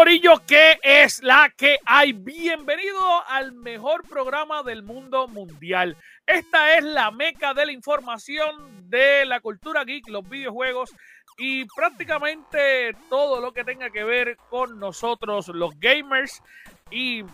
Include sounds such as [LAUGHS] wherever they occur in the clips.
Corillo, ¿qué es la que hay? Bienvenido al mejor programa del mundo mundial. Esta es la meca de la información de la cultura geek, los videojuegos y prácticamente todo lo que tenga que ver con nosotros, los gamers. Y eh,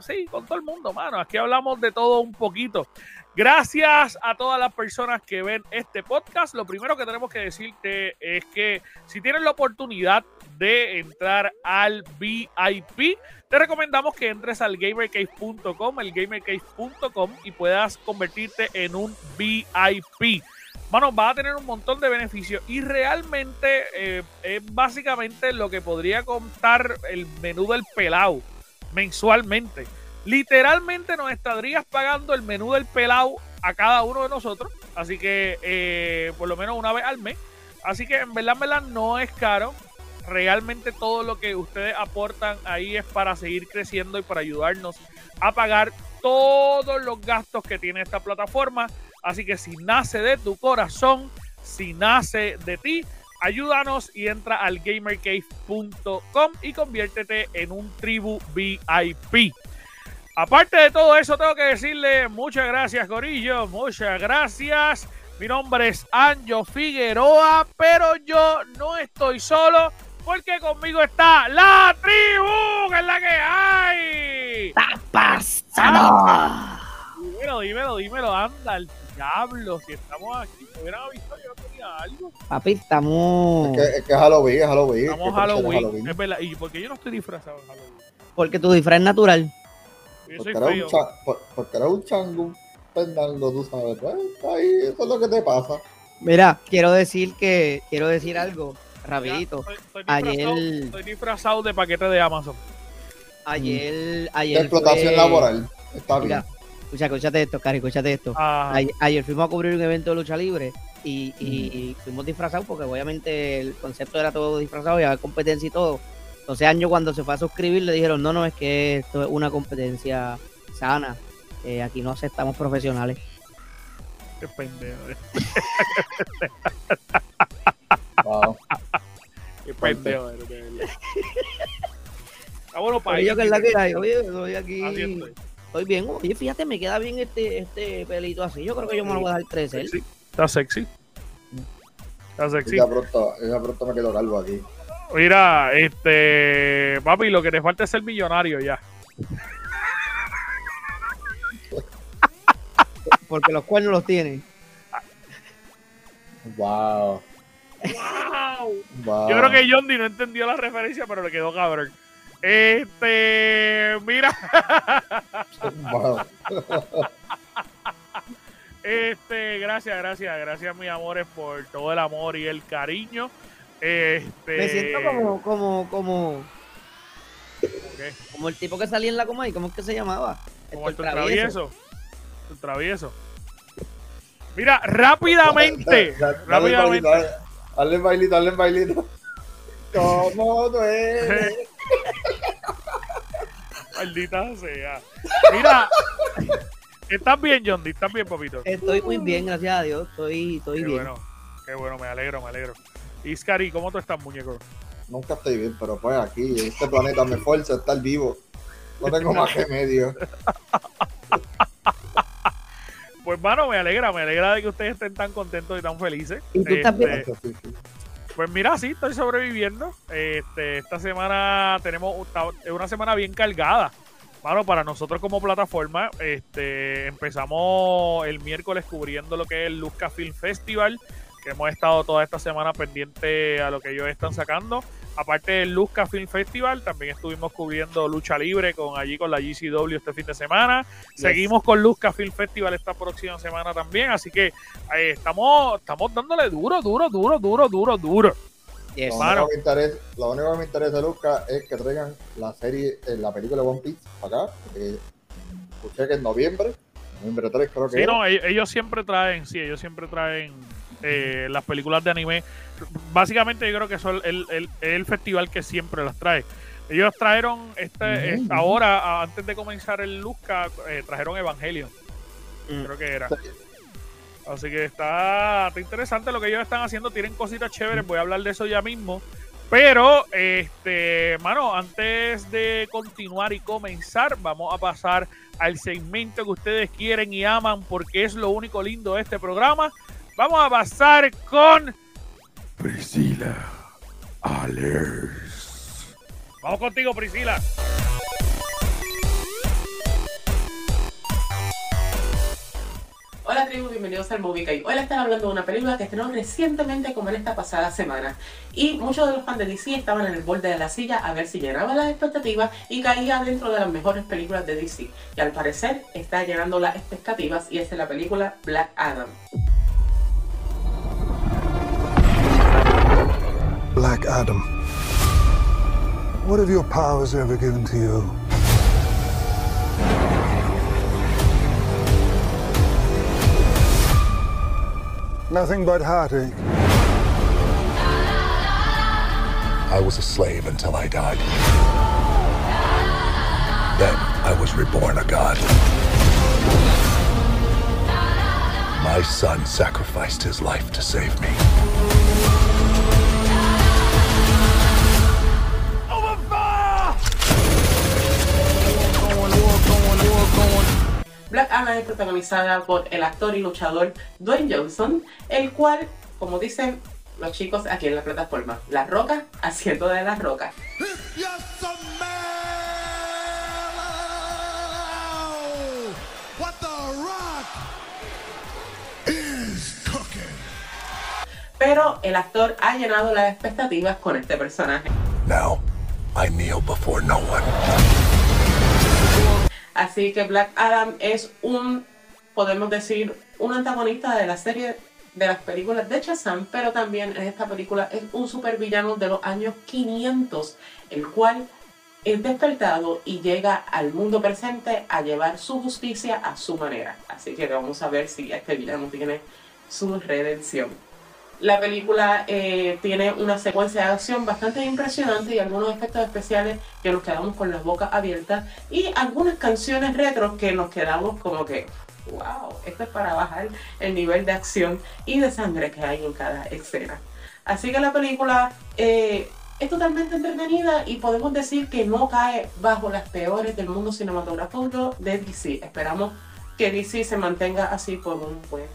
sí, con todo el mundo, mano. Aquí hablamos de todo un poquito. Gracias a todas las personas que ven este podcast. Lo primero que tenemos que decirte es que si tienes la oportunidad de entrar al VIP, te recomendamos que entres al gamercase.com, el gamercase.com y puedas convertirte en un VIP. Bueno, vas a tener un montón de beneficios y realmente eh, es básicamente lo que podría contar el menú del pelao mensualmente. Literalmente nos estarías pagando el menú del pelao a cada uno de nosotros. Así que eh, por lo menos una vez al mes. Así que en verdad, en verdad no es caro. Realmente todo lo que ustedes aportan ahí es para seguir creciendo y para ayudarnos a pagar todos los gastos que tiene esta plataforma. Así que si nace de tu corazón, si nace de ti, ayúdanos y entra al gamercave.com y conviértete en un tribu VIP. Aparte de todo eso, tengo que decirle muchas gracias, Corillo. Muchas gracias. Mi nombre es Anjo Figueroa, pero yo no estoy solo porque conmigo está la tribu, que es la que hay. Está pasando. Dímelo, dímelo, dímelo, anda, el diablo. Si estamos aquí, me hubieran avisado, yo tenía algo. Papi, estamos. Es que, es que es Halloween, es Halloween. Estamos es Halloween. Es verdad. ¿Y por qué yo no estoy disfrazado en Halloween? Porque tu disfraz es natural. Yo soy Porque eres, un por- porque eres un chango, un pendango, tú sabes. Pues, ahí, eso es lo que te pasa. Mira, quiero decir que. Quiero decir algo. Rapidito. Ya, estoy, estoy disfrazado, Ayer- estoy disfrazado de paquete de Amazon. Ayer. De Ayer. explotación fue- laboral. Está bien. Mira, escucha, escúchate esto, Cari, escúchate esto. Ah, Ayer, ayer fuimos a cubrir un evento de lucha libre y, y- y fuimos disfrazados porque obviamente el concepto era todo disfrazado y había competencia y todo. Entonces año cuando se fue a suscribir le dijeron, no, no, es que esto es una competencia sana. Eh, aquí no aceptamos profesionales. qué pendejo. Wow. Pendejo. eres, de verdad. Está bueno para Oye, que es la que hay. Oye, estoy aquí. Así estoy. Estoy bien. Oye, fíjate, me queda bien este, este pelito así. Yo creo que yo me lo voy a dejar crecer. Sexy. Está sexy. Está sexy. Ya pronto, ya pronto me quedo calvo aquí. Mira, este. Papi, lo que te falta es ser millonario ya. Porque los cuernos los tiene. Wow. ¡Wow! wow. Yo creo que John D no entendió la referencia, pero le quedó cabrón. Este. Mira. Wow. Este, gracias, gracias, gracias, mis amores, por todo el amor y el cariño. Este, Me siento como, como, como, ¿qué? como el tipo que salía en la coma y ¿cómo es que se llamaba? Como el travieso. El travieso. Mira, rápidamente. Dale, dale, rápidamente. bailito, dale. Hazle bailito, hazle bailito. ¿Cómo duele? Maldita sea. Mira, ¿estás bien, John? ¿Estás bien, papito? Estoy muy bien, gracias a Dios. Estoy, estoy Qué bien. bueno, qué bueno, me alegro, me alegro. Iscari, ¿cómo tú estás, muñeco? Nunca estoy bien, pero pues aquí, este planeta me fuerza a estar vivo. No tengo [LAUGHS] más remedio. Pues, mano, me alegra, me alegra de que ustedes estén tan contentos y tan felices. ¿Y tú? Este. Pues mira, sí, estoy sobreviviendo. Este, esta semana tenemos un- una semana bien cargada. Mano, para nosotros como plataforma, este, empezamos el miércoles cubriendo lo que es el Luzca Film Festival, que hemos estado toda esta semana pendiente a lo que ellos están sacando. Aparte del Luzca Film Festival, también estuvimos cubriendo lucha libre con allí con la GCW este fin de semana. Seguimos con Luzca Film Festival esta próxima semana también, así que eh, estamos, estamos dándole duro, duro, duro, duro, duro, duro. Yes. Lo único, que me interesa, lo único que me interesa, Lucas, es que traigan la serie, eh, la película de One Piece para acá. porque escuché que en noviembre, noviembre 3 creo que Sí, era. no, ellos, ellos siempre traen, sí, ellos siempre traen eh, las películas de anime. Básicamente yo creo que eso es el, el- el festival que siempre las trae. Ellos trajeron este, esta- ahora, a- antes de comenzar el Luzca, eh, trajeron Evangelion, Mm. creo que era. Sí. Así que está, está interesante lo que ellos están haciendo. Tienen cositas chéveres. Voy a hablar de eso ya mismo. Pero, este, mano, antes de continuar y comenzar, vamos a pasar al segmento que ustedes quieren y aman porque es lo único lindo de este programa. Vamos a pasar con Priscila Alers. Vamos contigo, Priscila. Hola tribu, bienvenidos al Movie. Hoy les están hablando de una película que estrenó recientemente como en esta pasada semana. Y muchos de los fans de DC estaban en el borde de la silla a ver si llenaba las expectativas y caía dentro de las mejores películas de DC. Y al parecer está llenando las expectativas y es de la película Black Adam. Black Adam. What have your powers ever given to you? Nothing but heartache. I was a slave until I died. Then I was reborn a god. My son sacrificed his life to save me. Black Adam es protagonizada por el actor y luchador Dwayne Johnson, el cual, como dicen los chicos aquí en la plataforma, La Roca haciendo de La Roca. Pero el actor ha llenado las expectativas con este personaje. Now, I kneel before no one. Así que Black Adam es un, podemos decir, un antagonista de la serie de las películas de Shazam, pero también en esta película es un supervillano de los años 500, el cual es despertado y llega al mundo presente a llevar su justicia a su manera. Así que vamos a ver si este villano tiene su redención. La película eh, tiene una secuencia de acción bastante impresionante y algunos efectos especiales que nos quedamos con las bocas abiertas y algunas canciones retro que nos quedamos como que, wow, esto es para bajar el nivel de acción y de sangre que hay en cada escena. Así que la película eh, es totalmente entretenida y podemos decir que no cae bajo las peores del mundo cinematográfico de DC. Esperamos que DC se mantenga así por un buen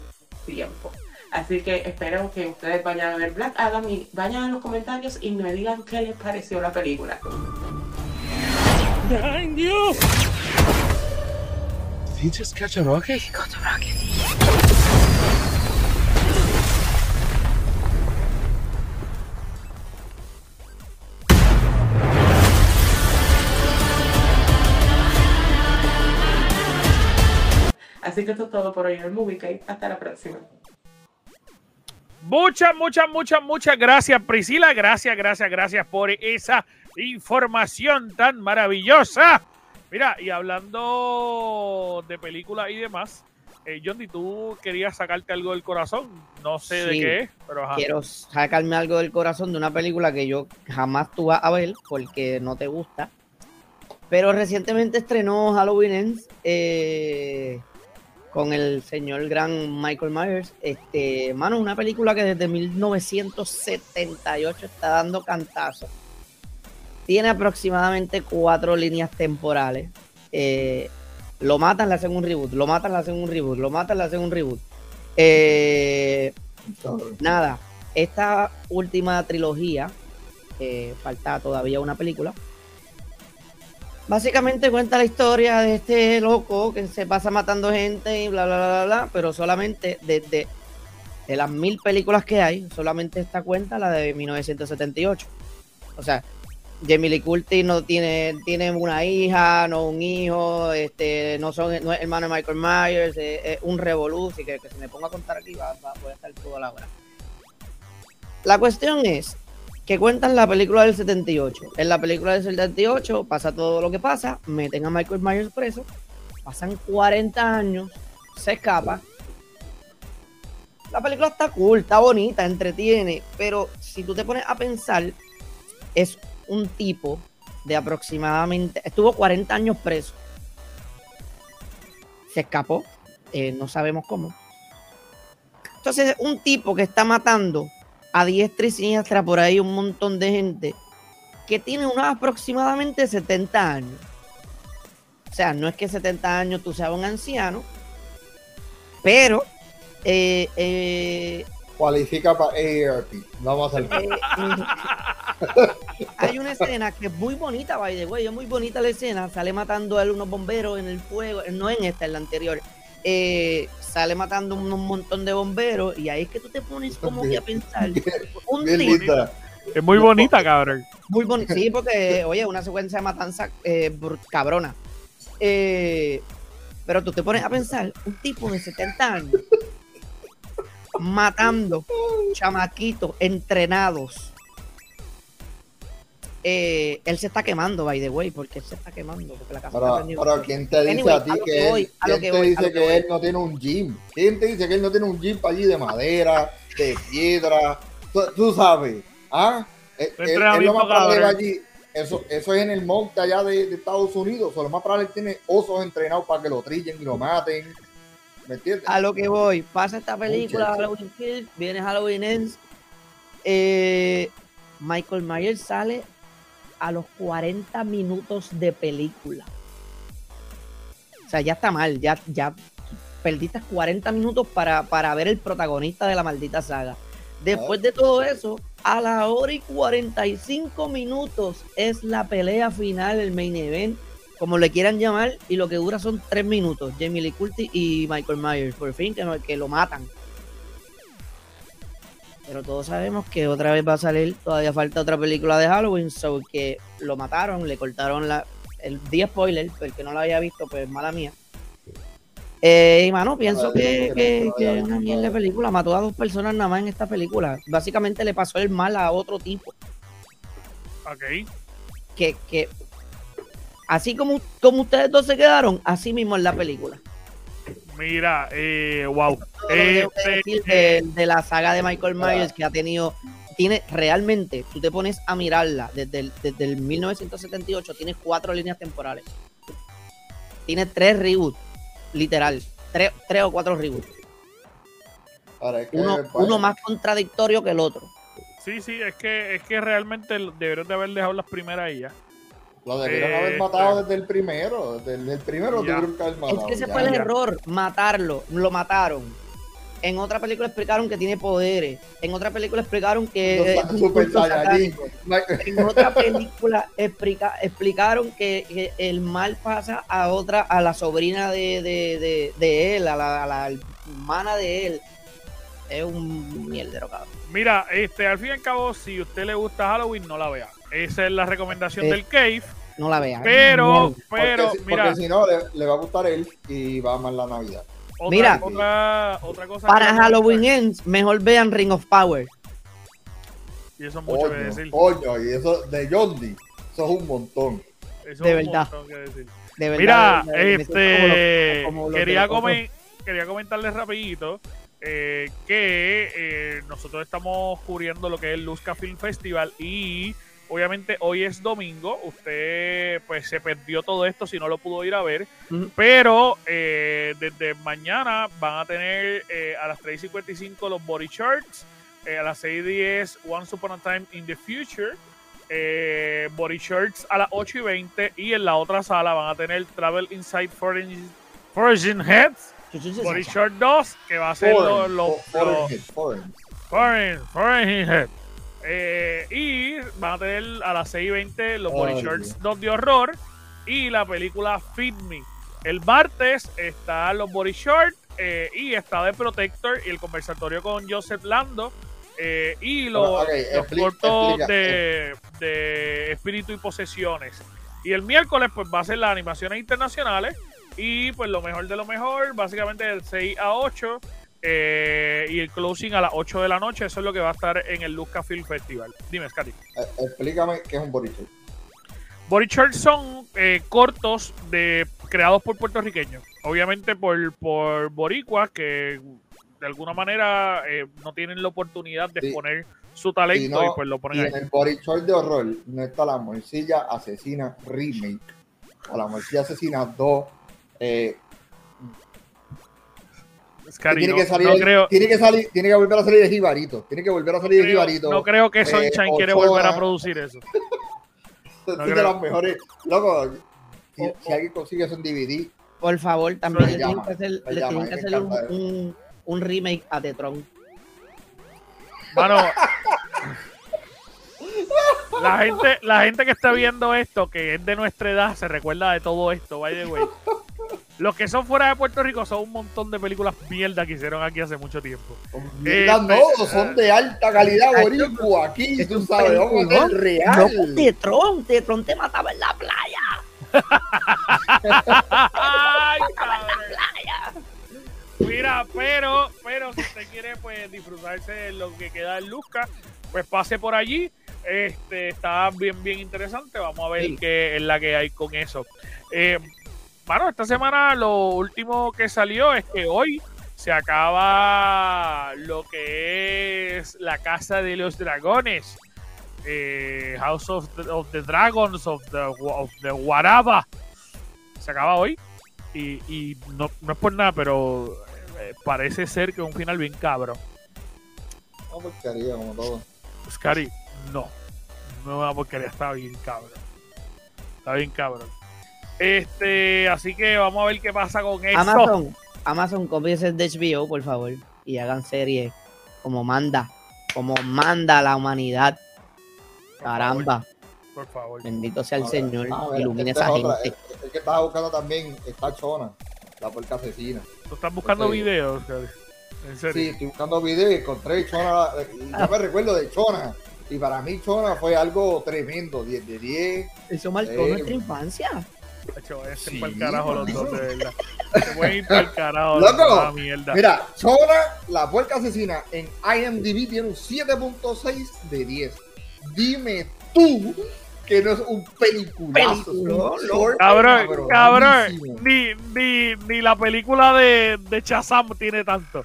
tiempo. Así que espero que ustedes vayan a ver Black Adam y vayan en los comentarios y me digan qué les pareció la película. Behind you. Did he just catch a rocket? Así que esto es todo por hoy en el Movie Guide. Hasta la próxima. Muchas, muchas, muchas, muchas gracias, Priscila. Gracias, gracias, gracias por esa información tan maravillosa. Mira, y hablando de películas y demás, eh, Johnny, tú querías sacarte algo del corazón. No sé de qué es, pero ajá. Quiero sacarme algo del corazón de una película que yo jamás tú vas a ver porque no te gusta. Pero recientemente estrenó Halloween Ends eh, con el señor gran Michael Myers. Este, mano, una película que desde 1978 está dando cantazos. Tiene aproximadamente cuatro líneas temporales. Eh, lo matan, le hacen un reboot. Lo matan, le hacen un reboot. Lo matan, le hacen un reboot. Eh, nada, esta última trilogía, eh, falta todavía una película. Básicamente cuenta la historia de este loco que se pasa matando gente y bla, bla, bla, bla, bla, pero solamente desde de las mil películas que hay, solamente esta cuenta la de 1978. O sea, Jamie Lee Curtis no tiene, tiene una hija, no un hijo, este, no son no es hermano de Michael Myers, es, es un revolú, y que, que si me pongo a contar aquí va, va- voy a estar toda la hora. La cuestión es que cuentan la película del 78. En la película del 78 pasa todo lo que pasa, meten a Michael Myers preso, pasan 40 años, se escapa. La película está cool, está bonita, entretiene, pero si tú te pones a pensar, es un tipo de aproximadamente, estuvo 40 años preso. Se escapó, eh, no sabemos cómo. Entonces, un tipo que está matando a diestra y siniestra por ahí un montón de gente que tiene unos aproximadamente 70 años. O sea, no es que 70 años tú seas un anciano, pero eh, eh, Cualifica para AARP. Vamos a hacer. eh, [LAUGHS] hay una escena que es muy bonita, by the way, es muy bonita la escena. Sale matando a él unos bomberos en el fuego, no en esta, en la anterior. Eh, sale matando un, un montón de bomberos y ahí es que tú te pones como que a pensar. Un Bien tipo. Es muy bonita, cabrón. muy bonito. Sí, porque, oye, una secuencia de matanza eh, br- cabrona. Eh, pero tú te pones a pensar, un tipo de 70 años matando chamaquitos entrenados. Eh, él se está quemando, by the way, porque él se está quemando. Porque la casa Pero, ¿quién te dice Anyway, a ti a que, voy, él, a lo quién que te voy, a dice lo que que voy. él no tiene un gym? ¿Quién te dice que él no tiene un gym para allí de madera, de piedra? Tú, tú sabes, ¿ah? Él, él- él entrenamiento, lo más probable cabrón. va allí. Eso, eso es en el monte allá de, de Estados Unidos. O lo más probable él tiene osos entrenados para que lo trillen y lo maten. ¿Me entiendes? A lo que voy, pasa esta película Muchacho. Halloween Kills, viene Halloween Ends. eh, Michael Myers sale a los 40 minutos de película. O sea, ya está mal, ya, ya perdiste 40 minutos para, para ver el protagonista de la maldita saga. Después de todo eso, a la hora y 45 minutos es la pelea final, el main event, como le quieran llamar, y lo que dura son 3 minutos. Jamie Lee Curtis y Michael Myers, por fin, que, no- que lo matan. Pero todos sabemos que otra vez va a salir, todavía falta otra película de Halloween, so que lo mataron, le cortaron la, el día spoiler, el que no lo había visto, pues mala mía. Eh, y mano, pienso que, que que, no que mierda de película, mató a dos personas nada más en esta película. Básicamente le pasó el mal a otro tipo, Ok. que, que así como, como ustedes dos se quedaron, así mismo en la película. Mira, eh, wow. Este, decir de, de la saga de Michael Myers que ha tenido, tiene realmente, tú te pones a mirarla desde el, desde el 1978, tiene cuatro líneas temporales. Tiene tres reboots, literal, tres, tres o cuatro reboots. Ahora, es que, Uno, uno más contradictorio que el otro. Sí, sí, es que, es que realmente deberían de haber dejado las primeras y ya. Lo debieron Eh, haber matado desde el primero. Desde el primero Ya. tuvieron que haber matado. Es que ese ya. fue el ya. error, matarlo, lo mataron. En otra película explicaron que tiene poderes. En otra película explicaron que es un Super culto Saiyajin. satánico. En otra película explica- explicaron que, que el mal pasa a otra, a la sobrina de, de, de, de él, a la, a la hermana de él. Es un mierdero, cabrón. Mira, este, al fin y al cabo, si a usted le gusta Halloween, no la vea. Esa es la recomendación Eh, del Cave. No la vean. Pero, Porque pero, porque, mira, si no, le, le va a gustar él y va a amar la Navidad. otra, mira. otra, otra cosa. Para Halloween Ends, mejor vean Ring of Power. Y eso es mucho que decir. coño, y eso de Dee, eso es un montón. Eso de es un verdad. montón que decir. De verdad. Mira, de verdad, siento como este, los- como de quería, comen- quería comentarles rapidito eh, que eh, nosotros estamos cubriendo lo que es el Luzca Film Festival y obviamente hoy es domingo, usted pues se perdió todo esto si no lo pudo ir a ver, pero eh, desde mañana van a tener eh, a las 3.55 los Body Shorts, eh, a las 6.10 Once Upon a Time in the Future, eh, Body Shirts a las 8 y 20 y en la otra sala van a tener Travel Inside Foreign, Foreign Heads, Body Shirt 2, que va a ser los Foreign, lo, fo- foreign foreign. Foreign, Foreign Head. Eh, y van a tener a las 6 y 20 los Body. 2 de horror y la película Feed Me. El martes están los Body Short eh, y está The Protector y el conversatorio con Joseph Lando. eh, y los, los cortos explica. de, de espíritu y posesiones. Y el miércoles, pues va a ser las animaciones internacionales. Y pues lo mejor de lo mejor, básicamente del 6 a 8. Eh, y el closing a las 8 de la noche. Eso es lo que va a estar en el Luzca Film Festival. Dime, Scotty. Eh, explícame qué es un body short. Body shorts son eh, cortos de creados por puertorriqueños. Obviamente por, por boricuas que de alguna manera no tienen la oportunidad de Sí. exponer su talento Y y, pues lo Y ponen en ahí. el body short de horror no está la morcilla asesina remake o la morcilla asesina 2. Eh, Scary, tiene no, que salir, no creo, tiene que salir, tiene que volver a salir de Jibarito. Tiene que volver a salir de Jibarito. no creo que eh, Sunshine quiere volver a producir eso. [LAUGHS] Es no de creo. las mejores. Loco, si, O- si alguien consigue eso en DVD, Por favor, también le tienen que hacer, me le llama, tienen que me hacer un, remake a The Tron. Mano, la gente, la gente que está viendo esto, que es de nuestra edad, se recuerda de todo esto, by the way. Los que son fuera de Puerto Rico son un montón de películas mierda que hicieron aquí hace mucho tiempo. mierda, Eh, no, eh, son de alta calidad, boricua. Aquí, es tú sabes, vamos a hacer real. No, The Tron te mataba en la playa. [LAUGHS] Ay, cabrón. Mira, pero, pero si usted quiere pues disfrutarse de lo que queda en Luzca, pues pase por allí. Este está bien, bien interesante. Vamos a ver Sí. qué es la que hay con eso. Eh, bueno, esta semana lo último que salió es que hoy se acaba lo que es la casa de los dragones. eh, House of the, of the Dragons of the, of the. Se acaba hoy. Y, y no, no es por nada, pero eh, parece ser que es un final bien cabrón. Una porquería, como todo. Scary, no. No una porquería, está bien cabrón. Está bien cabrón. Este, así que vamos a ver qué pasa con eso. Amazon, Amazon, cómpiense de HBO, por favor, y hagan series como manda, como manda la humanidad. Por favor, Caramba, Por favor. bendito sea el A ver, Señor, ver, ilumine esta esa es otra, gente. El, el que estaba buscando también está Chona, la puerca asesina. ¿Tú estás buscando videos? En serio. Sí, estoy buscando videos y encontré Chona. y Yo me recuerdo de Chona. Y para mí Chona fue algo tremendo, 10 de 10. Eso marcó Eh, nuestra infancia. Hacho, vayan Sí, para el carajo los dos, de verdad. Se pueden ir para el carajo. [LAUGHS] Loco. mierda. Mira, Chona, la puerca asesina en IMDb tiene un 7.6 de 10. Dime tú que no es un peliculazo. Short Cabrón, cabrón, cabronísimo. ni, ni, ni la película de, de Shazam tiene tanto.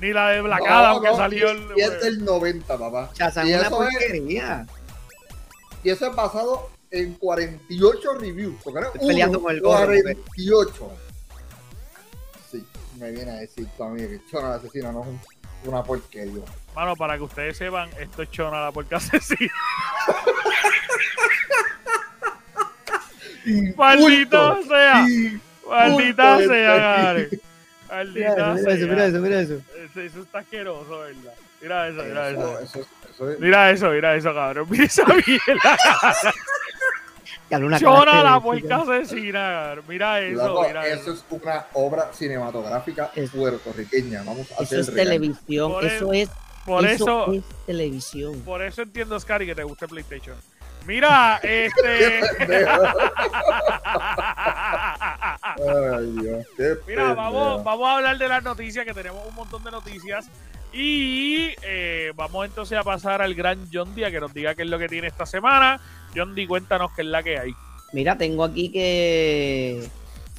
Ni la de Black No, que no, salió el. y es del 90, papá. Shazam y es una es- porquería. Y eso es basado en 48 reviews. Porque no es Estoy peleando uno, con el gorro, porque- 48. Sí, me viene a decir tu amiga que Chona la asesina no es un- una porquería. Mano, para que ustedes sepan, esto es Chona la porca [LAUGHS] asesina. Maldito Punto. sea. Maldita sea. Gary. Mira Maldita eso, mira eso, sea. mira eso, mira eso. Eso, eso está asqueroso, ¿verdad? Mira eso, mira Eso, eso. eso, eso es- Mira eso, mira eso, cabrón. Mira esa mierda. Una Chona la de- puerca asesina. Mira eso, Loco, mira eso eso. es una obra cinematográfica Es- puertorriqueña. Vamos a Eso hacer es televisión, Por eso es, Por eso, es televisión. por eso entiendo, Scary, que te gusta PlayStation. Mira, [LAUGHS] este. [LAUGHS] Ay, Dios, Mira, vamos, vamos a hablar de las noticias, que tenemos un montón de noticias. Y eh, vamos entonces a pasar al gran John Día que nos diga qué es lo que tiene esta semana. John D, cuéntanos qué es la que hay. Mira, tengo aquí que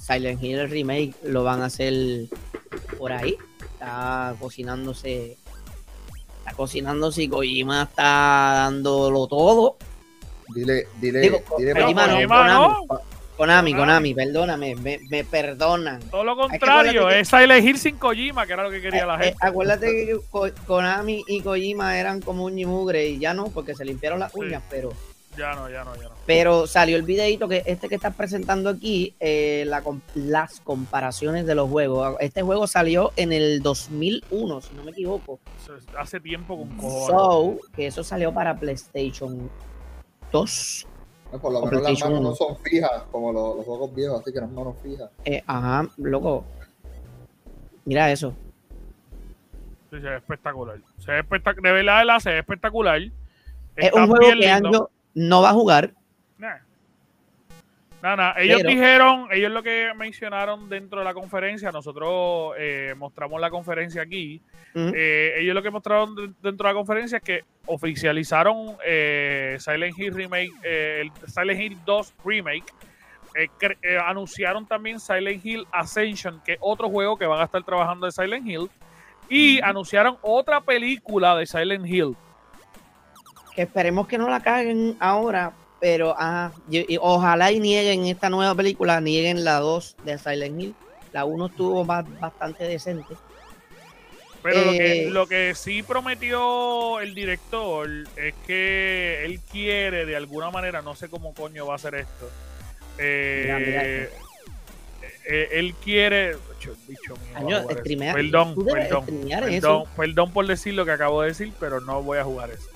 Silent Hill Remake lo van a hacer por ahí. Está cocinándose. Está cocinándose y Kojima está dándolo todo. Dile, dile, Digo, dile Kojima no, Konami. Konami, Konami. Perdóname, me, me perdonan. todo lo contrario, acuérdate que- es Silent Hill sin Kojima, que era lo que quería la Eh, eh, gente. acuérdate que Ko- Konami y Kojima eran como un y mugre y ya no, porque se limpiaron las Sí. uñas, pero Ya no, ya no, ya no. Pero salió el videito que este que estás presentando aquí, eh, la las comparaciones de los juegos. Este juego salió en el 2001, si no me equivoco. Es- Hace tiempo con cojones. So, que eso salió para PlayStation 2. Eh, Por lo o menos las manos no 1. son fijas como los, los juegos viejos, así que las manos fijas. Eh, ajá, loco. Mira eso. Sí, se ve espectacular. Se ve espectac- de verdad, de verdad, se ve espectacular. Es Está un juego que lindo. Anjo no va a jugar. Nah. Nada, ellos Pero- dijeron, ellos lo que mencionaron dentro de la conferencia, nosotros eh, mostramos la conferencia aquí, eh, ellos lo que mostraron de- dentro de la conferencia es que oficializaron eh, Silent Hill Remake, eh, Silent Hill 2 Remake, eh, eh, anunciaron también Silent Hill Ascension, que es otro juego que van a estar trabajando de Silent Hill, y anunciaron otra película de Silent Hill. que esperemos que no la caguen ahora, pero ah, y- y ojalá y nieguen esta nueva película, nieguen la 2 de Silent Hill. La 1 estuvo ba- bastante decente. Pero lo, que, Eh, lo que sí prometió el director es que él quiere, de alguna manera, no sé cómo coño va a hacer esto. eh, Mira, mira eh, él quiere. Bicho, mío, Año, Perdón, perdón, perdón, perdón por decir lo que acabo de decir, pero no voy a jugar eso.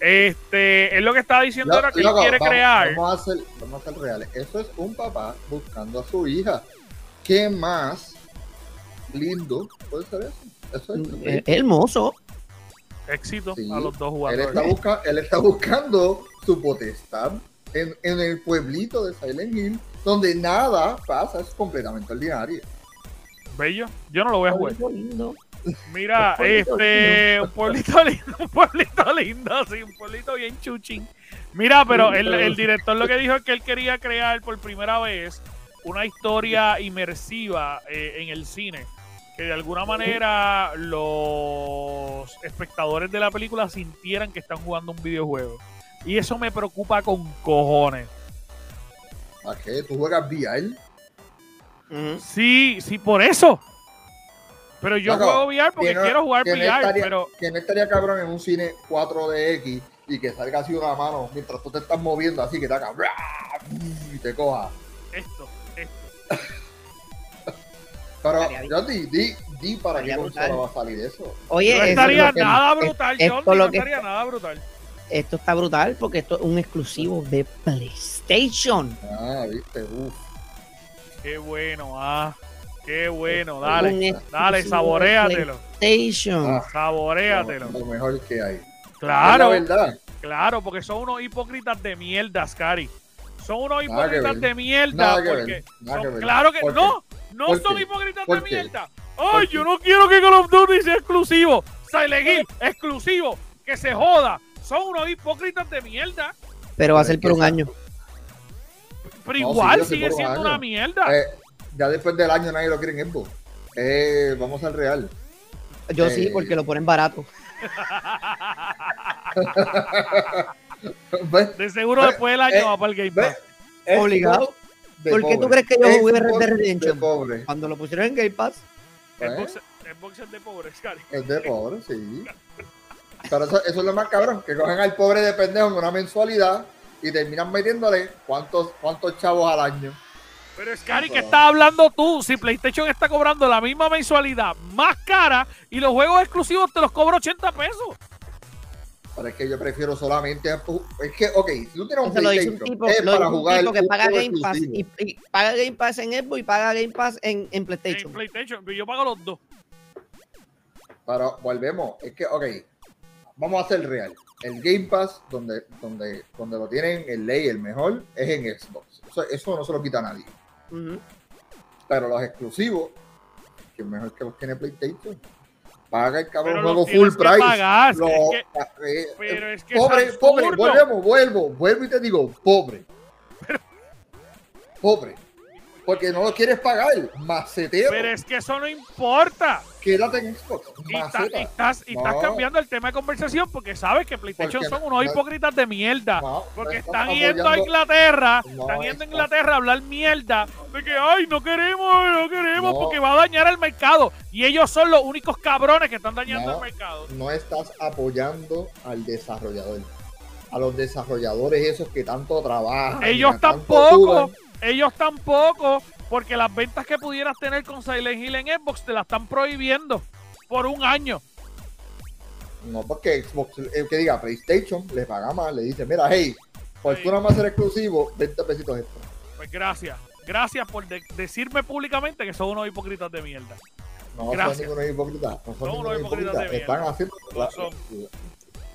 Este, es lo que estaba diciendo ahora que él Loco, quiere vamos, crear. Vamos a, ser, vamos a ser reales. Eso es un papá buscando a su hija. ¿Qué más lindo puede ser eso? Eso es. Hermoso. Éxito Sí, a los dos Él jugadores. está, busca- él está buscando su potestad en, en el pueblito de Silent Hill, donde nada pasa, es completamente ordinario. Bello. Yo no lo voy a jugar. Lindo. Mira, Un pueblito este, un pueblito lindo, [LAUGHS] un pueblito lindo, sí, un pueblito bien chuchín. Mira, pero el, el director lo que dijo es que él quería crear por primera vez una historia inmersiva eh, en el cine. Que de alguna manera los espectadores de la película sintieran que están jugando un videojuego. Y eso me preocupa con cojones. ¿A qué? ¿Tú juegas VR? Sí, sí, por eso. Pero yo juego VR porque no- quiero jugar que no VR, estaría- pero... Que no estaría cabrón en un cine 4DX y que salga así una mano mientras tú te estás moviendo así, que te haga y te coja. Esto, esto. [LAUGHS] Pero yo di, di, di para qué consola va a salir eso. Oye, No es estaría que- nada es- brutal, esto John. No que- estaría nada brutal. esto está brutal porque esto es un exclusivo de PlayStation. Ah, viste, uff. Qué bueno, ah. Qué bueno, dale. Dale, saboreatelo. PlayStation. Ah, Saboreatelo. Lo mejor que hay. Claro, Es la verdad. claro, porque son unos hipócritas de mierda, Scary. Son unos hipócritas de mierda. Porque son- claro que no, no ¿Por son qué? hipócritas ¿Por de mierda. ¿Por Ay, qué? yo no quiero que Call of Duty sea exclusivo. Silent Hill, exclusivo. Que se joda. Son unos hipócritas de mierda. Pero va a ser por un año. Pero No, igual sí, sigue hace por un siendo año. una mierda. Eh, ya después del año nadie lo quiere en Xbox. Eh, vamos al real. Yo sí, Eh. porque lo ponen barato. [LAUGHS] [LAUGHS] ¿Ves? De seguro Ve, después del año eh, va para el Game ¿Ves? Pass. Obligado. de ¿Por qué tú crees que yo jugué Es Red Dead de Redemption? pobre. Cuando lo pusieron en Game Pass. Xbox, Xbox es de pobre, Scary. Es de pobre, sí. Pero eso, eso es lo más cabrón, que cogen al pobre de pendejo en una mensualidad y terminan metiéndole cuántos, cuántos chavos al año. Pero Scary, ¿qué estás hablando tú? Si PlayStation está cobrando la misma mensualidad más cara y los juegos exclusivos te los cobra 80 pesos. Pero es que yo prefiero solamente. Es que, ok, si tú tienes un PlayStation, tipo, es para un jugar tipo que un paga Game Pass y, y paga Game Pass en Xbox y paga Game Pass en, en En PlayStation. PlayStation, yo pago los dos. Pero volvemos, es que, ok, vamos a ser real. El Game Pass, donde, donde, donde lo tienen el ley, el mejor, es en Xbox. Eso, eso no se lo quita a nadie. Pero los exclusivos, que mejor que los tiene PlayStation, paga el cabrón juego full price. pagar, Lo- es que- eh, pero es que pobre, pobre, volvemos, vuelvo, vuelvo y te digo, pobre. Pobre. Porque no lo quieres pagar, macetero. Pero es que eso no importa. Quédate en Xbox, Y, estás, y estás No. cambiando el tema de conversación porque sabes que PlayStation Porque son unos no- hipócritas de mierda. Porque están yendo a Inglaterra, están yendo a Inglaterra a hablar mierda de que, ay, no queremos, no queremos, porque va a dañar el mercado. Y ellos son los únicos cabrones que están dañando el mercado. no estás apoyando al desarrollador. A los desarrolladores esos que tanto trabajan. Ellos tanto tampoco. Ellos tampoco, porque las ventas que pudieras tener con Silent Hill en Xbox te las están prohibiendo por un año. No, porque Xbox, el que diga PlayStation, le paga más, le dice, mira, hey, por Sí. tú nada más ser exclusivo, 20 pesitos extra. Pues gracias. Gracias por de- decirme públicamente que son unos hipócritas de mierda. No Gracias. son ninguno hipócrita. No son, Son ninguno unos hipócritas hipócrita. de Están mierda. haciendo. Lo son.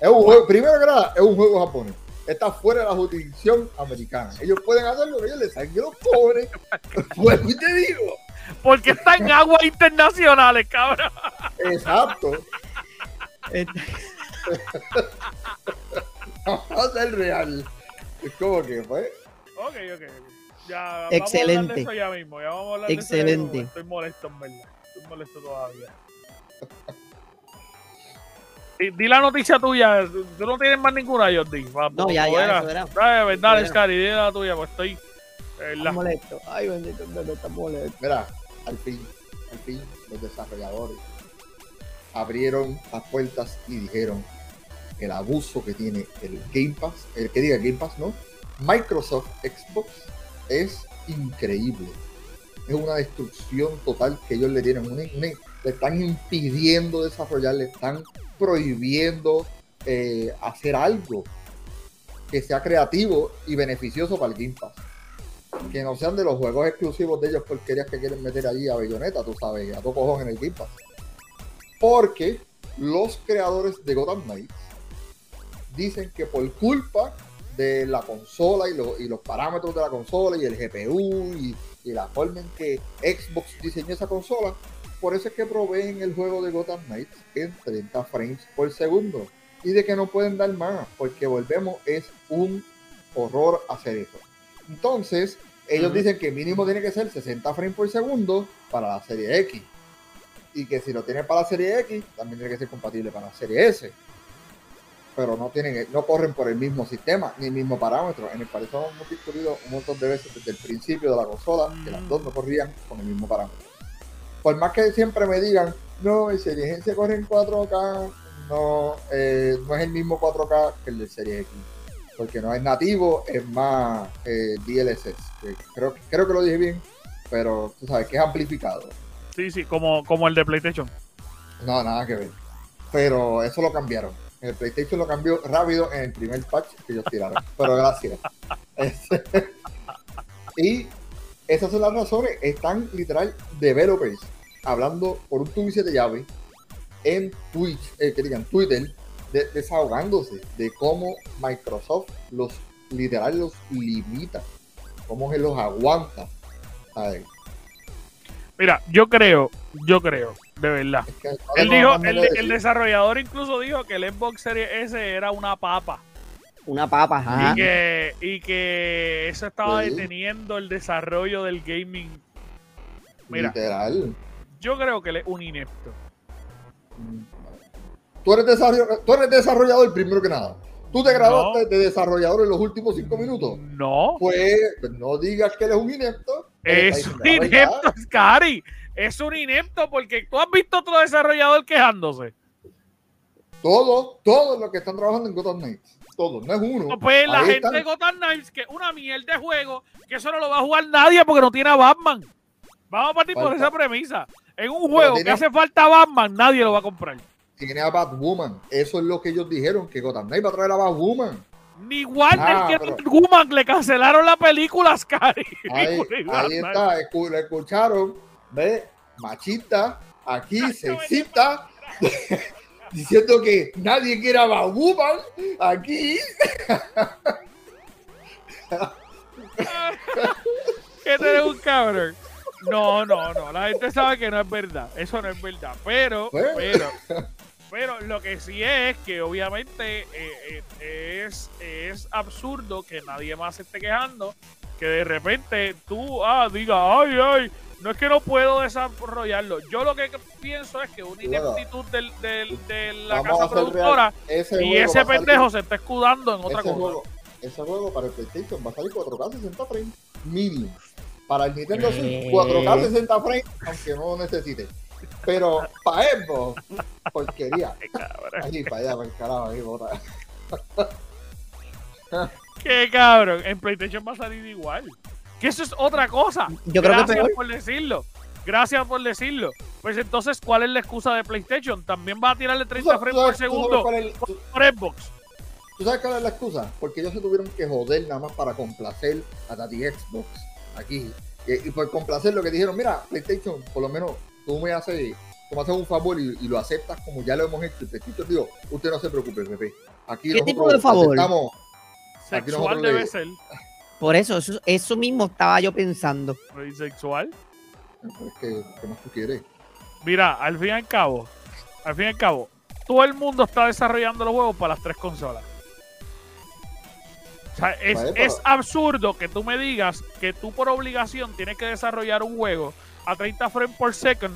Es un juego, primero que nada, es un juego japonés. Está fuera de la jurisdicción americana. Ellos pueden hacer lo que ellos les salgan los pobres. [LAUGHS] Pues y te digo. Porque está en aguas internacionales, cabrón. Exacto. Este, No va a ser real. Es como que, pues. Ok, ok. Ya, vamos a hablar Excelente. de eso ya mismo. Ya vamos a hablar de eso ya Excelente. mismo. Estoy molesto, en verdad. Estoy molesto todavía. Di, la noticia tuya. Tú no tienes más ninguna, Jordi. Va, No, ya, ya, eso era. Dale, dale, era. Scary, di la tuya, pues estoy. la- está molesto. Ay, bendito, no está molesto. Mira, al fin, al fin, los desarrolladores abrieron las puertas y dijeron el abuso que tiene el Game Pass, el que diga Game Pass, ¿no? Microsoft Xbox es increíble. Es una destrucción total que ellos le tienen. una- una- le están impidiendo desarrollar, le están prohibiendo eh, hacer algo que sea creativo y beneficioso para el Game Pass que no sean de los juegos exclusivos de ellos porquerías que quieren meter allí a Bayonetta, tú sabes, a tu cojón en el Game Pass. Porque los creadores de Gotham Knights dicen que por culpa de la consola y, lo- y los parámetros de la consola y el GPU y, y la forma en que Xbox diseñó esa consola, por eso es que proveen el juego de Gotham Knights en 30 frames por segundo. Y de que no pueden dar más, porque volvemos, es un horror hacer eso. Entonces, ellos dicen que mínimo tiene que ser 60 frames por segundo para la serie X. Y que si lo tiene para la serie X, también tiene que ser compatible para la serie S. Pero no tienen, no corren por el mismo sistema, ni el mismo parámetro. En el parecer hemos discutido un montón de veces desde el principio de la consola que las dos no corrían con el mismo parámetro. Por más que siempre me digan, no, el serie X se corre en 4K, no, eh, no es el mismo 4K que el de serie X porque no es nativo, es más eh, DLSS. que creo, creo que lo dije bien, pero tú sabes que es amplificado. Sí, sí, como, como el de PlayStation. No, nada que ver. Pero eso lo cambiaron. El PlayStation lo cambió rápido en el primer patch que ellos tiraron. Pero gracias. [LAUGHS] Este, [LAUGHS] y esas son las razones. Están literal developers hablando por un tubo y siete llaves en Twitch, eh, que digan Twitter, de- desahogándose de cómo Microsoft los literal los limita, cómo se los aguanta. ¿sabes? Mira, yo creo, yo creo, de verdad. Es que no Él dijo, el, desarrollador incluso dijo que el Xbox Series S era una papa. Una papa, ajá. Y que, y que eso estaba Sí. deteniendo el desarrollo del gaming. Mira, Literal. yo creo que él es un inepto. Tú eres, desarroll- tú eres desarrollador primero que nada. Tú te graduaste de desarrollador en los últimos cinco minutos. No, Pues no digas que eres un inepto. es un inepto, Scary. Es un inepto porque tú has visto otro desarrollador quejándose. Todos, todos los que están trabajando en Gotham Knights. Todos, no es uno. Pues la Ahí gente están. de Gotham Knights, que es una mierda de juego, que eso no lo va a jugar nadie porque no tiene a Batman. Vamos a partir por esa premisa. En un juego tiene- que hace falta Batman, nadie lo va a comprar. Tiene a Batwoman. Eso es lo que ellos dijeron, que Gotham Knights va a traer a Batwoman. Ni Warner Ah, que pero- Woman le cancelaron la película, Scary. [LAUGHS] Ahí, está, lo escucharon. Ve, machista, aquí, sexista, [LAUGHS] diciendo que nadie quiere a. Aquí, que un cabrón. No, no, no. La gente sabe que no es verdad. Eso no es verdad. Pero, pero, pero lo que sí es que obviamente eh, eh, es, es absurdo que nadie más se esté quejando. Que de repente tú ah, digas, ay, ay, no es que no puedo desarrollarlo. Yo lo que pienso es que una ineptitud del, del- de la vamos casa productora Ese y ese salir- pendejo se está escudando en otra ese cosa. Juego, ese juego para el PlayStation va a salir 4K 60 frames mínimo. Para el Nintendo Switch, Eh. 4K 60 frames, aunque no lo necesite. Pero para Xbox, porquería. [LAUGHS] Cabrón. Ahí, para allá, para el carajo, ahí, bota. Qué cabrón, en PlayStation va a salir igual. Que eso es otra cosa. Yo creo que Gracias por decirlo. Gracias por decirlo. Pues entonces, ¿cuál es la excusa de PlayStation? También va a tirarle ¿Tú 30 sabes- frames por segundo por Xbox. ¿Tú sabes cuál es la excusa? Porque ellos se tuvieron que joder nada más para complacer a Tati Xbox aquí. Y, y por complacer lo que dijeron, mira, PlayStation, por lo menos tú me haces, tú me haces un favor y, y lo aceptas como ya lo hemos hecho. El PlayStation digo, usted no se preocupe, Pepe. Aquí ¿Qué tipo de favor? aceptamos- Sexual debe le- ser. Por eso, eso, eso mismo estaba yo pensando. ¿Y Sexual. Pero es que, ¿qué más tú quieres? Mira, al fin y al cabo, al fin y al cabo, todo el mundo está desarrollando los juegos para las tres consolas. O sea, es, Vale, pero- es absurdo que tú me digas que tú por obligación tienes que desarrollar un juego a 30 frames por second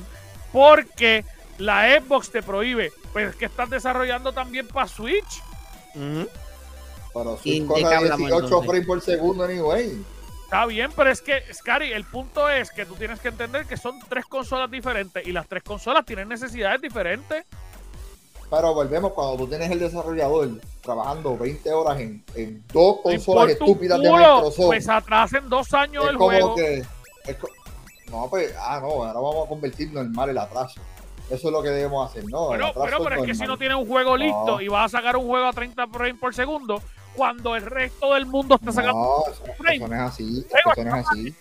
porque la Xbox te prohíbe. Pues es que estás desarrollando también para Switch. Pero ¿Y si de hablamos, 18 entonces? frames por segundo, anyway. Está bien, pero es que, Scary, el punto es que tú tienes que entender que son tres consolas diferentes y las tres consolas tienen necesidades diferentes. Pero volvemos cuando tú tienes el desarrollador trabajando 20 horas en, en dos consolas estúpidas de culo, Microsoft. Pues atrasen dos años es el como juego. que. es no, pues, ah, no, ahora vamos a convertir normal el atraso. Eso es lo que debemos hacer, ¿no? Pero, pero, pero es que si no tienes un juego listo No. y vas a sacar un juego a 30 frames por segundo, cuando el resto del mundo está sacando. No, eso, no es así. Eso no es así.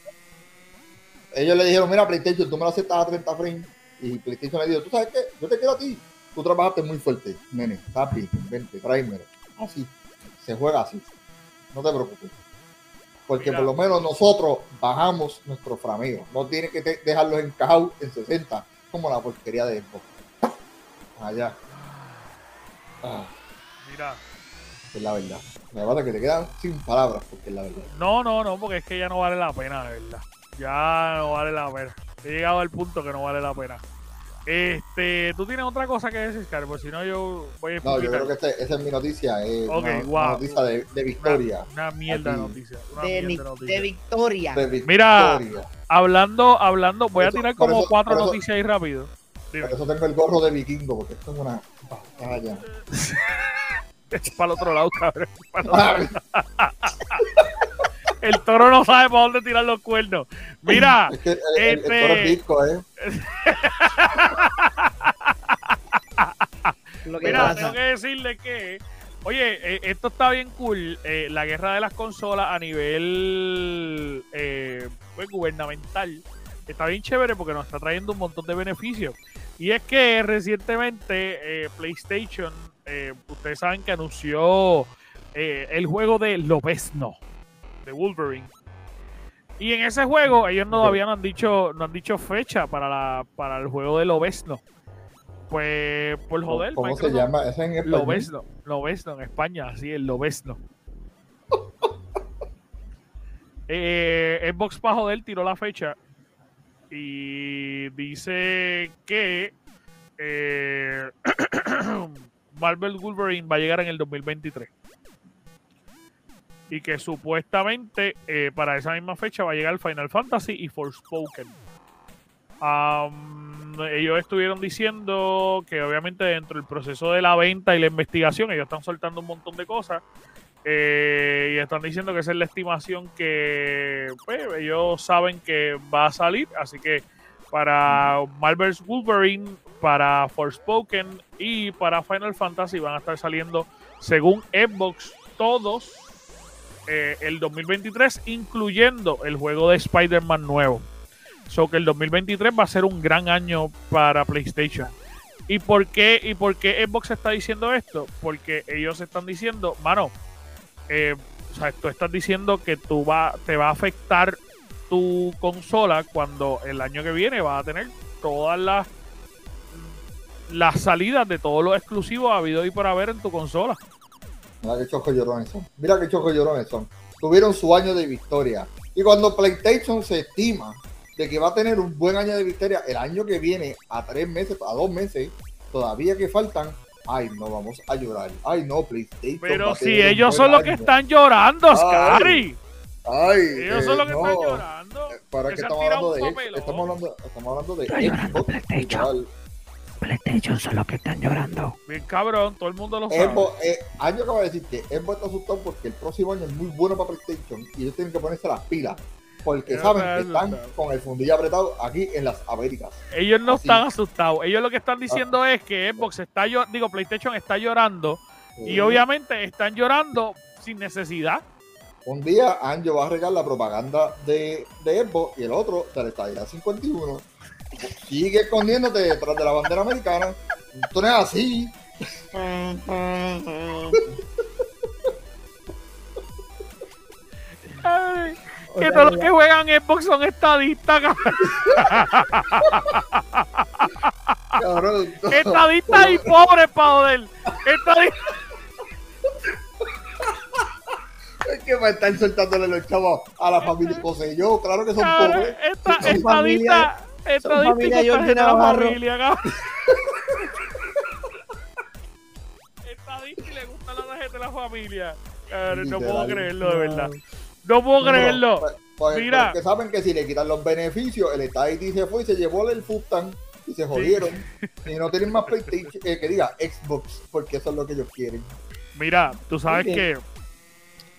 Ellos le dijeron, mira, PlayStation, tú me lo aceptas a 30 frames. Y PlayStation le dijo, ¿tú sabes qué? Yo te quiero a ti. Tú trabajaste muy fuerte, nene. Papi, vente, tráemelo. Así. Se juega así. No te preocupes. Porque Mira. por lo menos nosotros bajamos nuestro frameo. No tienes que dejarlos encajados en 60, como la porquería de Xbox. Allá. Ah, Mira, es la verdad. Me pasa que te quedan sin palabras, porque es la verdad. no, no, no, porque es que ya no vale la pena, de verdad. Ya no vale la pena. He llegado al punto que no vale la pena. Este, tú tienes otra cosa que decir, Cari, porque si no yo voy a No, yo explicar. creo que este- esa es mi noticia. Es Ok, una, noticia de, de victoria. Una, una mierda de noticia. Una De, mierda mi- de noticia. de victoria. De Mira, victoria. Hablando, hablando, voy a tirar como eso- cuatro eso- noticias ahí rápido. Dime. Por eso tengo el gorro de vikingo, porque esto es una batalla. [LAUGHS] Es para el otro lado, cabrón. Para el otro lado. El toro no sabe para dónde tirar los cuernos. Mira, Es que el, el- el Este- toro es disco, ¿eh? [LAUGHS] Lo que mira, pasa. tengo que decirle que, oye, eh, esto está bien cool. eh, la guerra de las consolas a nivel eh, pues, gubernamental está bien chévere porque nos está trayendo un montón de beneficios. Y es que recientemente eh, PlayStation, eh, ustedes saben que anunció eh, el juego de Lobezno, de Wolverine. Y en ese juego ellos no todavía no han dicho, no han dicho fecha para la, para el juego de Lobezno. Pues por joder, ¿Cómo se Microsoft- llama? ¿Ese en español? Lobezno, Lobezno en España, así el Lobezno. [LAUGHS] eh, Xbox para joder tiró la fecha y dice que eh, [CLEARS THROAT] [COUGHS] Marvel Wolverine va a llegar en el 2023 y que supuestamente eh, para esa misma fecha va a llegar Final Fantasy y Forspoken. Am, ellos estuvieron diciendo que obviamente dentro del proceso de la venta y la investigación ellos están soltando un montón de cosas eh, y están diciendo que esa es la estimación que pues, ellos saben que va a salir así que para Marvel's Wolverine para Forspoken y para Final Fantasy van a estar saliendo según Xbox todos eh, el 2023 incluyendo el juego de Spider-Man nuevo So que el 2023 va a ser un gran año para PlayStation. ¿Y por qué, y por qué Xbox está diciendo esto? Porque ellos están diciendo, mano, eh, o sea, tú estás diciendo que tú va, te va a afectar tu consola cuando el año que viene vas a tener todas las las salidas de todos los exclusivos habido y por haber en tu consola. Mira qué choco llorones son. Mira qué choco llorones son. Tuvieron su año de victoria. Y cuando PlayStation se estima de que va a tener un buen año de victoria el año que viene, a tres meses, a dos meses, todavía que faltan, ay, no vamos a llorar. Ay, no, PlayStation. Pero si ellos son los que están llorando, Scary. Ay, Ellos eh, son los que no. están llorando. Eh, ¿Para Que qué estamos hablando de. Estamos hablando, estamos hablando de Está llorando Xbox, PlayStation. PlayStation son los que están llorando. Bien cabrón, todo el mundo lo sabe. Xbox, eh, año acaba de decir que Xbox está asustado porque el próximo año es muy bueno para PlayStation y ellos tienen que ponerse las pilas porque saben que están asustado. con el fundillo apretado aquí en las Américas. Ellos no Así. están asustados. Ellos lo que están diciendo Ah. es que Xbox está llorando, digo, PlayStation está llorando y obviamente están llorando sin necesidad. Un día Anjo va a regar la propaganda de, de Xbox y el otro de la estadía 51. Sigue escondiéndote detrás de la bandera americana. Esto no es así. Ay, que todos los que juegan Xbox son estadistas, cabrón. Cabrón, no. Estadistas y pobres, para joder. Estadistas. Es que me están soltándole los chavos a la familia Poseyó. Claro que son pobres. esta- Son familia- Estadista. Tarjeta de la Navarro. familia, cabrón. [LAUGHS] Estadista y le gusta la tarjeta de la familia. Cabrón, no puedo creerlo, de verdad. No puedo creerlo. Pues, pues, Mira. porque saben que si le quitan los beneficios, el estadista se fue y se llevó el Futan y se jodieron. [LAUGHS] Y no tienen más PlayStation, eh, que diga Xbox, porque eso es lo que ellos quieren. Mira, tú sabes que,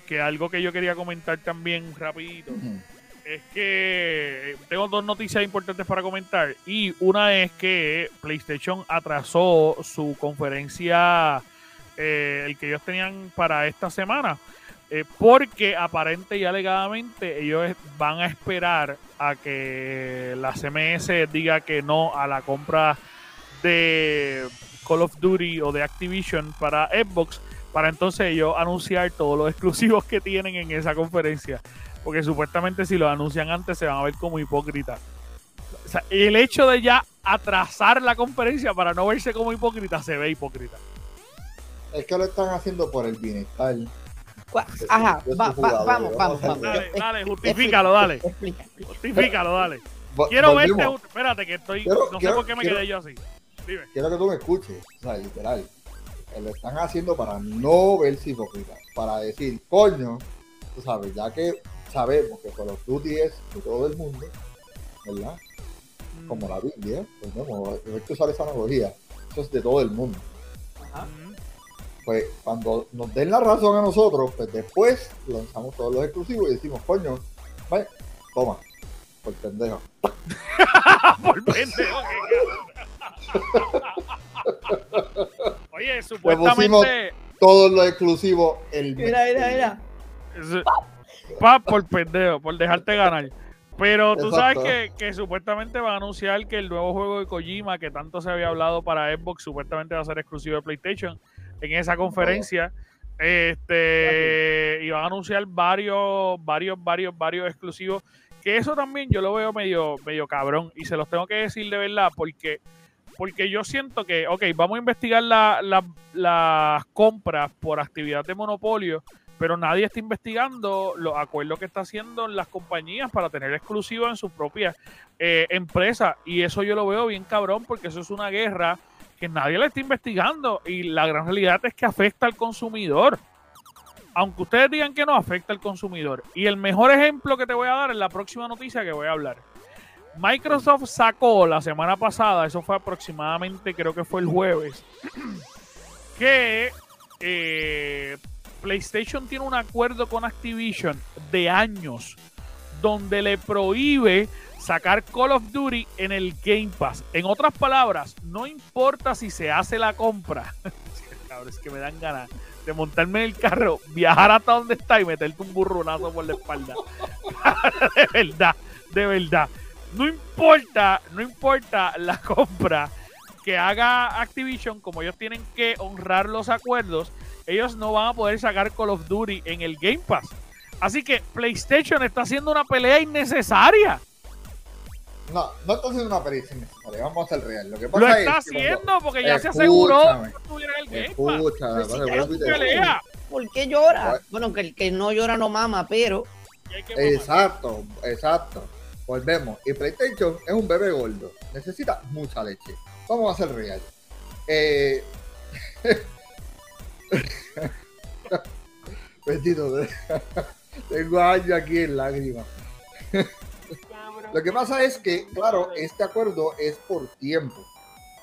que algo que yo quería comentar también rapidito es que eh, tengo dos noticias importantes para comentar y una es que PlayStation atrasó su conferencia, eh, el que ellos tenían para esta semana, eh, porque aparente y alegadamente ellos van a esperar a que la CMS diga que no a la compra de Call of Duty o de Activision para Xbox para entonces ellos anunciar todos los [LAUGHS] exclusivos que tienen en esa conferencia. Porque supuestamente si los anuncian antes se van a ver como hipócritas. O sea, el hecho de ya atrasar la conferencia para no verse como hipócrita se ve hipócrita. Es que lo están haciendo por el bienestar. Ajá, va- va- vamos, vamos, vamos. Dale, dale, justifícalo, dale. Justifícalo, dale. Quiero verte. Espérate, que estoy. Quiero- no sé quiero- por qué me quiero- quedé yo así. Dime. Quiero que tú me escuches. O sea, literal. Eh, Lo están haciendo para no verse hipócrita. Para decir, coño, tú sabes, ya que sabemos que Call of Duty es de todo el mundo, ¿verdad? Como la Biblia, pues no, hay que usar esa analogía. Eso es de todo el mundo. Ajá. Mm. Pues cuando nos den la razón a nosotros, pues después lanzamos todos los exclusivos y decimos, coño, vaya, toma, por pendejo. [LAUGHS] Por pendejo. Oye, supuestamente. Todos los exclusivos el Mira, mira, mira. Pa, por pendejo, por dejarte ganar. Pero tú sabes que, que supuestamente van a anunciar que el nuevo juego de Kojima, que tanto se había hablado para Xbox, supuestamente va a ser exclusivo de PlayStation en esa conferencia. Este, y van a anunciar varios, varios, varios, varios exclusivos. Que eso también yo lo veo medio, medio cabrón. Y se los tengo que decir de verdad, porque, porque yo siento que, ok, vamos a investigar la- la- las compras por actividad de monopolio, pero nadie está investigando los acuerdos que está haciendo las compañías para tener exclusivos en sus propias eh, empresas. Y eso yo lo veo bien cabrón, porque eso es una guerra que nadie la está investigando. Y la gran realidad es que afecta al consumidor. Aunque ustedes digan que no, afecta al consumidor. Y el mejor ejemplo que te voy a dar es la próxima noticia que voy a hablar. Microsoft sacó la semana pasada, eso fue aproximadamente, creo que fue el jueves, [CLEARS THROAT] que eh, PlayStation tiene un acuerdo con Activision de años donde le prohíbe sacar Call of Duty en el Game Pass. En otras palabras, no importa si se hace la compra. [LAUGHS] Es que me dan ganas de montarme en el carro, viajar hasta donde está y meterte un burronazo por la espalda. [LAUGHS] de verdad, de verdad. No importa, no importa la compra que haga Activision, como ellos tienen que honrar los acuerdos, ellos no van a poder sacar Call of Duty en el Game Pass. Así que PlayStation está haciendo una pelea innecesaria. No, no está haciendo una pericia innecesaria, vamos a ser real. Lo que Lo pasa está es que cuando- haciendo porque ya se aseguró Escúchame, que estuviera en el Game Pass. Pues te digo. Pelea. ¿Por qué llora? Bueno. Que el que no llora no mama, pero. Exacto, exacto. Volvemos. Y PlayStation es un bebé gordo. Necesita mucha leche. Vamos a ser real. Eh... [LAUGHS] Bendito. Tengo años aquí en lágrimas. Lo que pasa es que, claro, este acuerdo es por tiempo.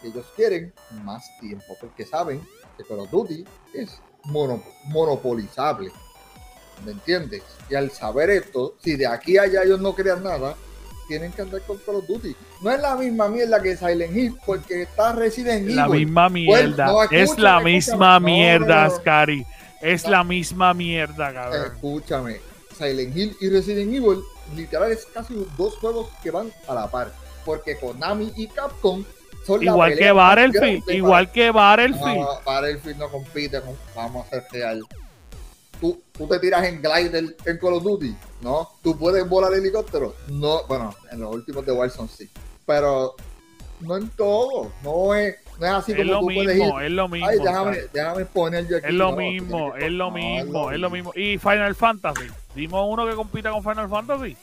Ellos quieren más tiempo porque saben que Call of Duty es mono- monopolizable. ¿Me entiendes? Y al saber esto, si de aquí a allá ellos no crean nada, tienen que andar con Call of Duty. No es la misma mierda que Silent Hill, porque está Resident Evil. La misma mierda. no, es la misma escúchame. Mierda. Scary. Es No. la misma mierda, cabrón. Escúchame, Silent Hill y Resident Evil, literal es casi dos juegos que van a la par. Porque Konami y Capcom son la igual que pelea más Battlefield. Igual que Battlefield. No, Battlefield no compite con. Vamos a ser real. Tú, tú te tiras en Glider en Call of Duty. No, tú puedes volar helicóptero. No, bueno, en los últimos de Wilson sí. Pero no en todo. No es, no es así Es como lo tú puedes ir. mismo, es lo mismo. Ay, déjame, déjame poner yo aquí. Es lo No, mismo, es lo no, mismo, es lo mismo. Y Final Fantasy. Dimos uno que compita con Final Fantasy.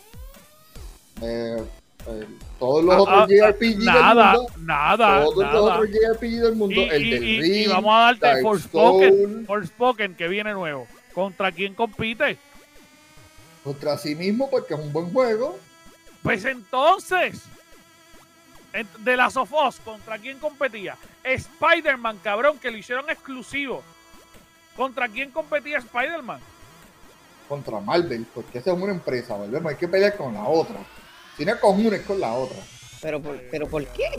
Eh, eh, todos los Ah, otros ah, JRPG Nada, del mundo. nada, Todos los nada. otros JRPG del mundo. Y, el y- del y- Ring. y vamos a darte Forspoken, Forspoken que viene nuevo. ¿Contra quién compite? Contra sí mismo porque es un buen juego. Pues entonces, en- de las of Us, ¿contra quién competía? Spider-Man, cabrón, que lo hicieron exclusivo. ¿Contra quién competía Spider-Man? Contra Marvel. Porque esa es una empresa, volvemos. Hay que pelear con la otra. Si no es con una, es con la otra. Pero por, pero ¿por qué?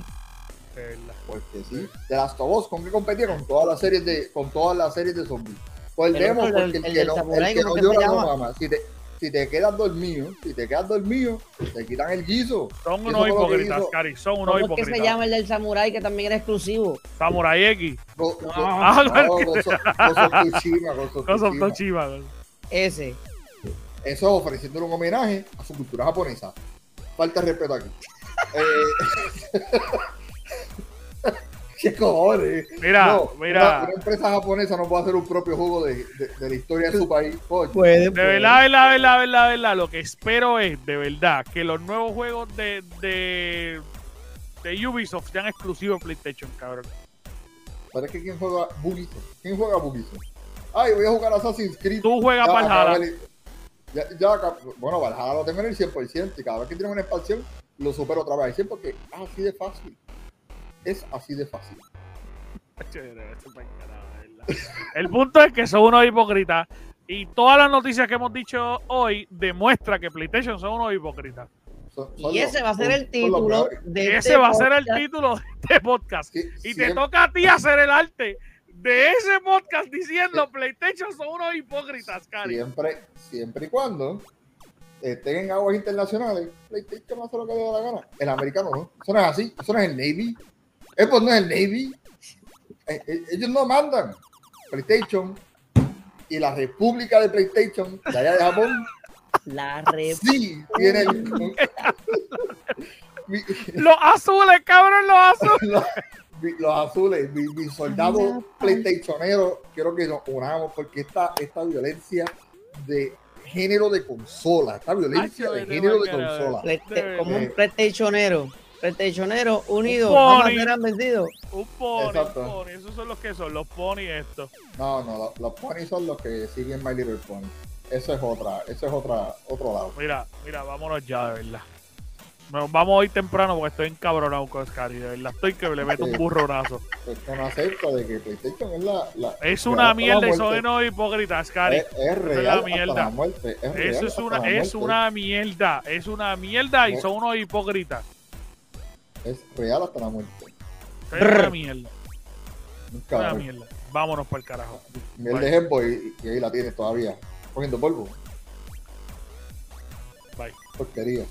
Verdad. Porque sí. De las Tobos, ¿con qué competía? Con todas las series de, con todas las series de zombies. Pues el demo, el porque el el que no, el que ¿cómo no llora no mama. Si te, si te quedas dormido, si te quedas dormido, te quitan el guiso. Son unos hipócritas, hizo- Cari. Son unos ¿Cómo es que hipócritas. se llama el del Samurai que también era exclusivo? Samurai X. Go- go- Ah, no, Gozo Ghost of. Ese. Eso ofreciéndole un homenaje a su cultura japonesa. Falta de respeto aquí. Eh, ¿Qué cojones? Mira, No, mira. Una, una empresa japonesa no puede hacer un propio juego de, de- de la historia de su país. Coño. Puede, De verdad, verdad, verdad, verdad, verdad. Lo que espero es, de verdad, que los nuevos juegos de, de, de Ubisoft sean exclusivos de PlayStation, cabrón. Pero es que ¿quién juega Bugisoft? ¿Quién juega Bugisoft? Ay, voy a jugar Assassin's Creed. Tú juegas Ya, Valhalla. Ya, ya, bueno, Valhalla lo tengo en el 100% y cada vez que tiene una expansión lo supero otra vez 100 porque es así de fácil. Es así de fácil. El punto es que son unos hipócritas. Y todas las noticias que hemos dicho hoy demuestra que PlayStation son unos hipócritas. Son- son Y ese los- va a ser el título de Ese este va a ser el podcast. título de este podcast. Sí, Y te toca a ti hacer el arte de ese podcast diciendo PlayStation son unos hipócritas, Cari. siempre, siempre y cuando estén en aguas internacionales, PlayStation hace lo que le da la gana. El americano no. Eso no es así. Eso no es el Navy. Xbox no es el Navy. Eh, eh, ellos no mandan. PlayStation y la República de PlayStation de allá de Japón La re... sí tiene el- Los azules, cabrón, los azules. [LAUGHS] los, azules, mis mi soldados PlayStationeros, quiero que nos unamos porque esta, esta violencia de género de consola, esta violencia Ay, de género de consola. Como un PlayStationero. PlayStationero unido. Un Jamás pony. serán vencidos. Un pony, Exacto. un pony. Esos son los que son, los pony estos. No, no, los, los ponies son los que siguen My Little Pony. Eso es otra, eso es otra, otro lado. Mira, mira, vámonos ya, de verdad. Nos vamos hoy temprano porque estoy encabronado con Scary, de verdad. Estoy que le meto un burronazo. Pues no acepta de que PlayStation es la. la Es una mierda y son muerte. unos hipócritas, Scary. Es, es real la hasta mierda. la muerte. Es real Eso es hasta una, la es una mierda, es una mierda y No. son unos hipócritas. Es real hasta la muerte. Una mierda, Un una mierda. Vámonos para el carajo. Miel Bye. de ejemplo y, y ahí la tienes todavía. Cogiendo polvo. Bye. Porquería.